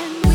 And